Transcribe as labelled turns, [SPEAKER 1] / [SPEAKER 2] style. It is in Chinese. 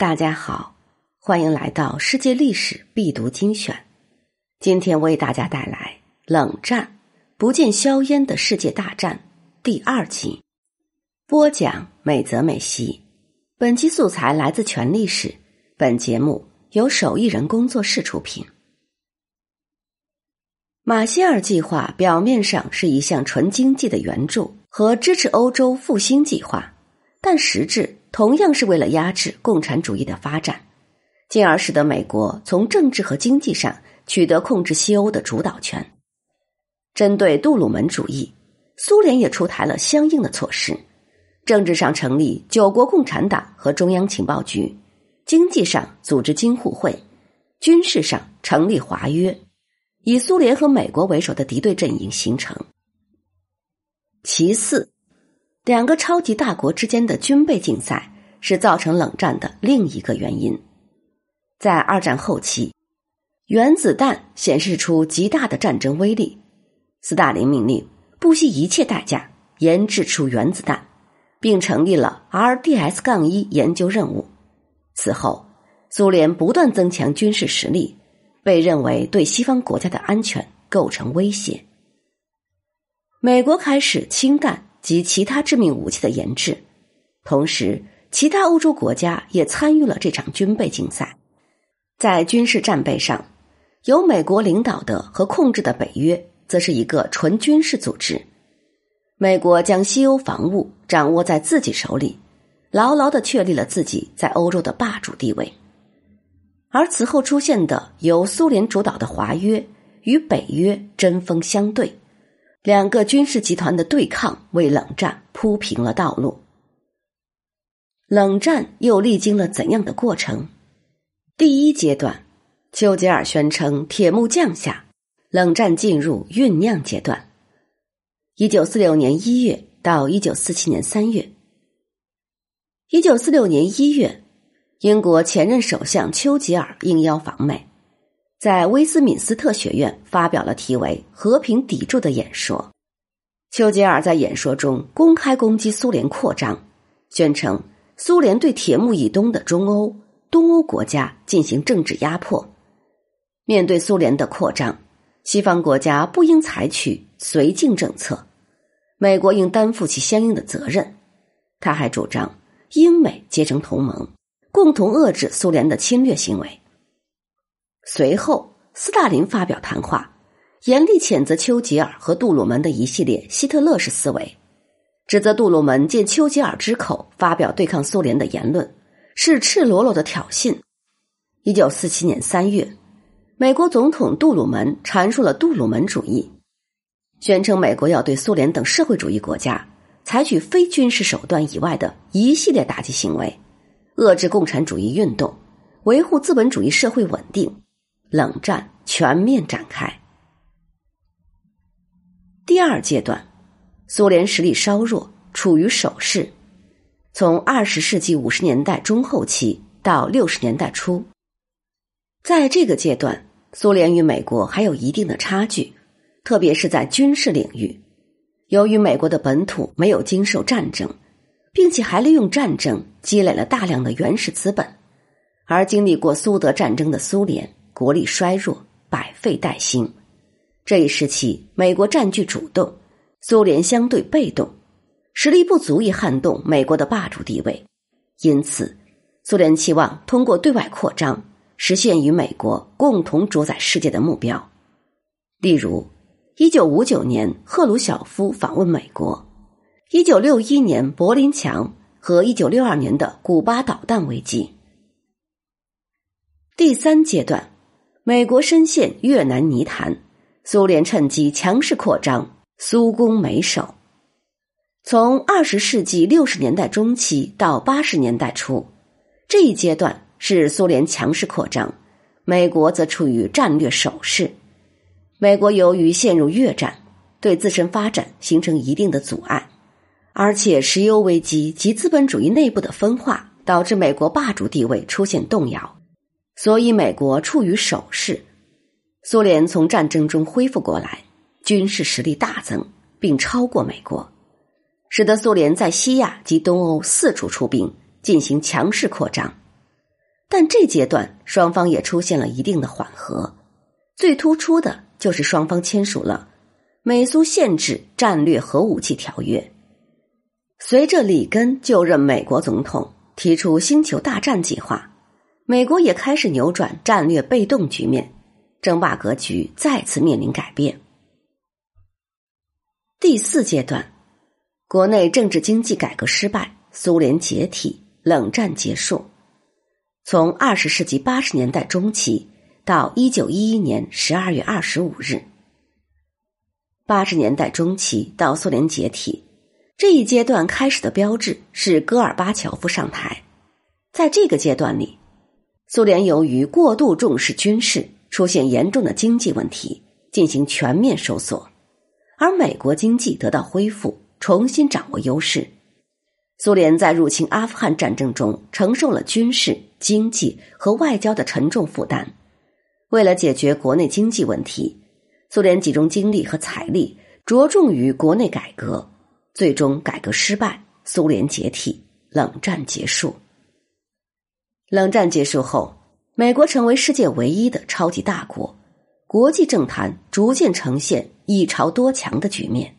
[SPEAKER 1] 大家好，欢迎来到世界历史必读精选。今天为大家带来《冷战：不见硝烟的世界大战》第二集。播讲美泽美希。本期素材来自全历史。本节目由手艺人工作室出品。马歇尔计划表面上是一项纯经济的援助和支持欧洲复兴计划，但实质。同样是为了压制共产主义的发展，进而使得美国从政治和经济上取得控制西欧的主导权。针对杜鲁门主义，苏联也出台了相应的措施：政治上成立九国共产党和中央情报局，经济上组织京沪会，军事上成立华约，以苏联和美国为首的敌对阵营形成。其次。两个超级大国之间的军备竞赛是造成冷战的另一个原因。在二战后期，原子弹显示出极大的战争威力，斯大林命令不惜一切代价研制出原子弹，并成立了 RDS- 杠一研究任务。此后，苏联不断增强军事实力，被认为对西方国家的安全构成威胁。美国开始氢弹。及其他致命武器的研制，同时，其他欧洲国家也参与了这场军备竞赛。在军事战备上，由美国领导的和控制的北约，则是一个纯军事组织。美国将西欧防务掌握在自己手里，牢牢的确立了自己在欧洲的霸主地位。而此后出现的由苏联主导的华约，与北约针锋相对。两个军事集团的对抗为冷战铺平了道路。冷战又历经了怎样的过程？第一阶段，丘吉尔宣称铁幕降下，冷战进入酝酿阶段。一九四六年一月到一九四七年三月。一九四六年一月，英国前任首相丘吉尔应邀访美。在威斯敏斯特学院发表了题为“和平砥柱”的演说。丘吉尔在演说中公开攻击苏联扩张，宣称苏联对铁幕以东的中欧、东欧国家进行政治压迫。面对苏联的扩张，西方国家不应采取绥靖政策，美国应担负起相应的责任。他还主张英美结成同盟，共同遏制苏联的侵略行为。随后，斯大林发表谈话，严厉谴责丘吉尔和杜鲁门的一系列希特勒式思维，指责杜鲁门借丘吉尔之口发表对抗苏联的言论是赤裸裸的挑衅。一九四七年三月，美国总统杜鲁门阐述了杜鲁门主义，宣称美国要对苏联等社会主义国家采取非军事手段以外的一系列打击行为，遏制共产主义运动，维护资本主义社会稳定。冷战全面展开。第二阶段，苏联实力稍弱，处于守势。从二十世纪五十年代中后期到六十年代初，在这个阶段，苏联与美国还有一定的差距，特别是在军事领域。由于美国的本土没有经受战争，并且还利用战争积累了大量的原始资本，而经历过苏德战争的苏联。国力衰弱，百废待兴。这一时期，美国占据主动，苏联相对被动，实力不足以撼动美国的霸主地位。因此，苏联期望通过对外扩张，实现与美国共同主宰世界的目标。例如，一九五九年赫鲁晓夫访问美国，一九六一年柏林墙和一九六二年的古巴导弹危机。第三阶段。美国深陷越南泥潭，苏联趁机强势扩张，苏攻美守。从二十世纪六十年代中期到八十年代初，这一阶段是苏联强势扩张，美国则处于战略守势。美国由于陷入越战，对自身发展形成一定的阻碍，而且石油危机及资本主义内部的分化，导致美国霸主地位出现动摇。所以，美国处于守势。苏联从战争中恢复过来，军事实力大增，并超过美国，使得苏联在西亚及东欧四处出兵，进行强势扩张。但这阶段双方也出现了一定的缓和，最突出的就是双方签署了美苏限制战略核武器条约。随着里根就任美国总统，提出星球大战计划，美国也开始扭转战略被动局面，争霸格局再次面临改变。第四阶段，国内政治经济改革失败，苏联解体，冷战结束。从二十世纪八十年代中期到一九一一年十二月二十五日，八十年代中期到苏联解体。这一阶段开始的标志是戈尔巴乔夫上台，在这个阶段里，苏联由于过度重视军事，出现严重的经济问题，进行全面收缩，而美国经济得到恢复，重新掌握优势。苏联在入侵阿富汗战争中承受了军事、经济和外交的沉重负担。为了解决国内经济问题，苏联集中精力和财力，着重于国内改革。最终改革失败，苏联解体，冷战结束。冷战结束后，美国成为世界唯一的超级大国，国际政坛逐渐呈现一超多强的局面。